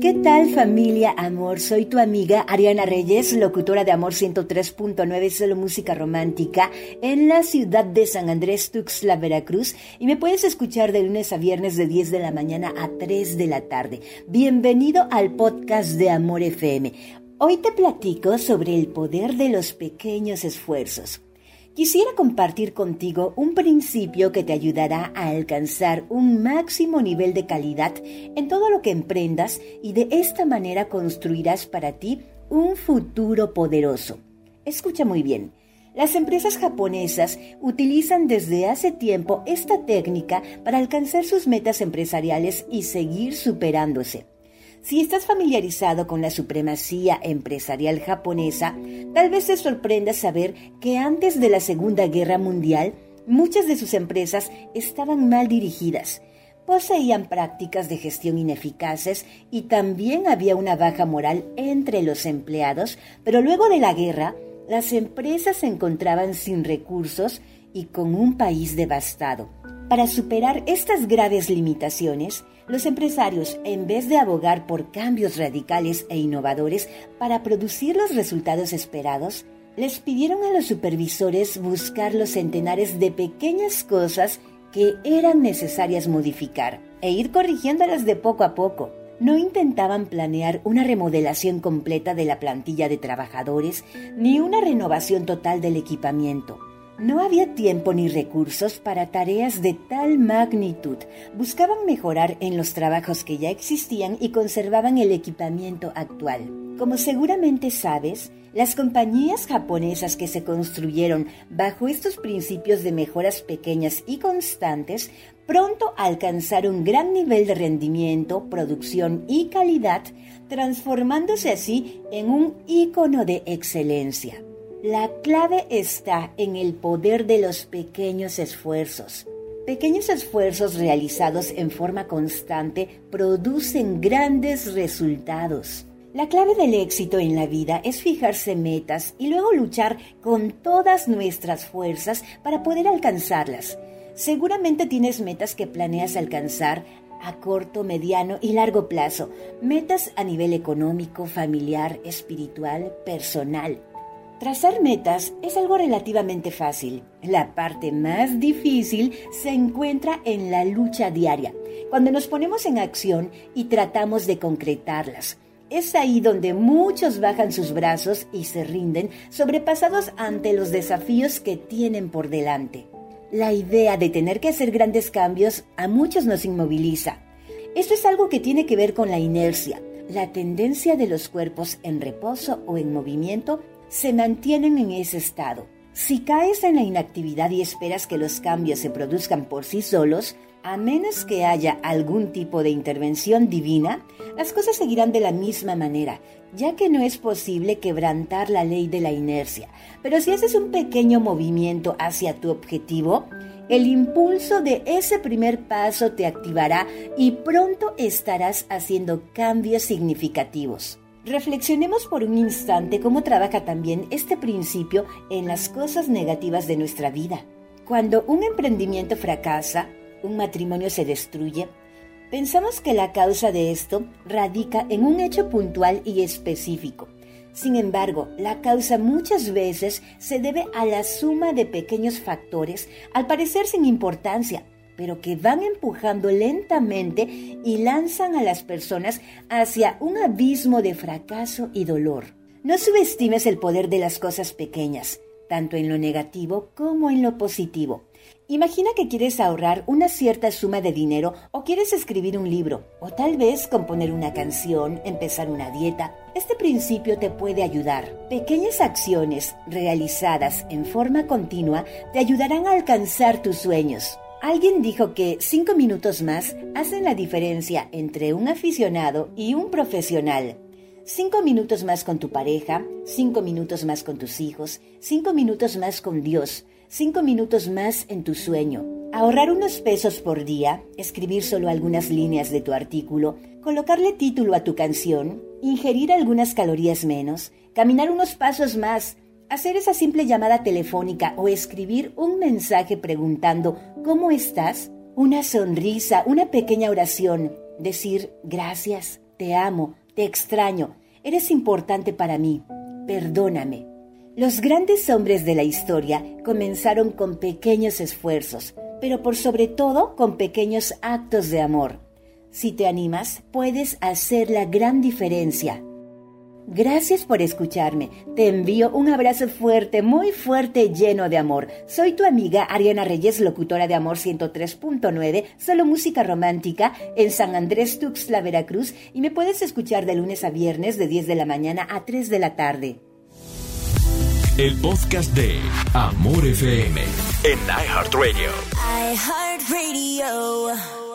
¿Qué tal familia Amor? Soy tu amiga Ariana Reyes, locutora de Amor 103.9 Solo Música Romántica en la ciudad de San Andrés Tuxtla, Veracruz y me puedes escuchar de lunes a viernes de 10 de la mañana a 3 de la tarde. Bienvenido al podcast de Amor FM. Hoy te platico sobre el poder de los pequeños esfuerzos. Quisiera compartir contigo un principio que te ayudará a alcanzar un máximo nivel de calidad en todo lo que emprendas y de esta manera construirás para ti un futuro poderoso. Escucha muy bien. Las empresas japonesas utilizan desde hace tiempo esta técnica para alcanzar sus metas empresariales y seguir superándose. Si estás familiarizado con la supremacía empresarial japonesa, tal vez te sorprenda saber que antes de la Segunda Guerra Mundial, muchas de sus empresas estaban mal dirigidas, poseían prácticas de gestión ineficaces y también había una baja moral entre los empleados, pero luego de la guerra, las empresas se encontraban sin recursos y con un país devastado. Para superar estas graves limitaciones, los empresarios, en vez de abogar por cambios radicales e innovadores para producir los resultados esperados, les pidieron a los supervisores buscar los centenares de pequeñas cosas que eran necesarias modificar e ir corrigiéndolas de poco a poco. No intentaban planear una remodelación completa de la plantilla de trabajadores ni una renovación total del equipamiento. No había tiempo ni recursos para tareas de tal magnitud. Buscaban mejorar en los trabajos que ya existían y conservaban el equipamiento actual. Como seguramente sabes, las compañías japonesas que se construyeron bajo estos principios de mejoras pequeñas y constantes pronto alcanzaron gran nivel de rendimiento, producción y calidad, transformándose así en un ícono de excelencia. La clave está en el poder de los pequeños esfuerzos. Pequeños esfuerzos realizados en forma constante producen grandes resultados. La clave del éxito en la vida es fijarse metas y luego luchar con todas nuestras fuerzas para poder alcanzarlas. Seguramente tienes metas que planeas alcanzar a corto, mediano y largo plazo, metas a nivel económico, familiar, espiritual, personal. Trazar metas es algo relativamente fácil. La parte más difícil se encuentra en la lucha diaria, cuando nos ponemos en acción y tratamos de concretarlas. Es ahí donde muchos bajan sus brazos y se rinden, sobrepasados ante los desafíos que tienen por delante. La idea de tener que hacer grandes cambios a muchos nos inmoviliza. Esto es algo que tiene que ver con la inercia, la tendencia de los cuerpos en reposo o en movimiento se mantienen en ese estado. Si caes en la inactividad y esperas que los cambios se produzcan por sí solos, a menos que haya algún tipo de intervención divina, las cosas seguirán de la misma manera, ya que no es posible quebrantar la ley de la inercia. Pero si haces un pequeño movimiento hacia tu objetivo, el impulso de ese primer paso te activará y pronto estarás haciendo cambios significativos. Reflexionemos por un instante cómo trabaja también este principio en las cosas negativas de nuestra vida. Cuando un emprendimiento fracasa, un matrimonio se destruye, pensamos que la causa de esto radica en un hecho puntual y específico. Sin embargo, la causa muchas veces se debe a la suma de pequeños factores, al parecer sin importancia, pero que van empujando lentamente y lanzan a las personas hacia un abismo de fracaso y dolor. No subestimes el poder de las cosas pequeñas, tanto en lo negativo como en lo positivo. Imagina que quieres ahorrar una cierta suma de dinero o quieres escribir un libro o tal vez componer una canción, empezar una dieta. Este principio te puede ayudar. Pequeñas acciones realizadas en forma continua te ayudarán a alcanzar tus sueños. Alguien dijo que cinco minutos más hacen la diferencia entre un aficionado y un profesional. Cinco minutos más con tu pareja, cinco minutos más con tus hijos, cinco minutos más con Dios, cinco minutos más en tu sueño. Ahorrar unos pesos por día, escribir solo algunas líneas de tu artículo, colocarle título a tu canción, ingerir algunas calorías menos, caminar unos pasos más, Hacer esa simple llamada telefónica o escribir un mensaje preguntando ¿cómo estás? Una sonrisa, una pequeña oración, decir gracias, te amo, te extraño, eres importante para mí, perdóname. Los grandes hombres de la historia comenzaron con pequeños esfuerzos, pero por sobre todo con pequeños actos de amor. Si te animas, puedes hacer la gran diferencia. Gracias por escucharme. Te envío un abrazo fuerte, muy fuerte, lleno de amor. Soy tu amiga Ariana Reyes, locutora de Amor 103.9, solo música romántica, en San Andrés Tuxtla, Veracruz, y me puedes escuchar de lunes a viernes de 10 de la mañana a 3 de la tarde. El podcast de Amor FM en iHeartRadio. iHeartRadio.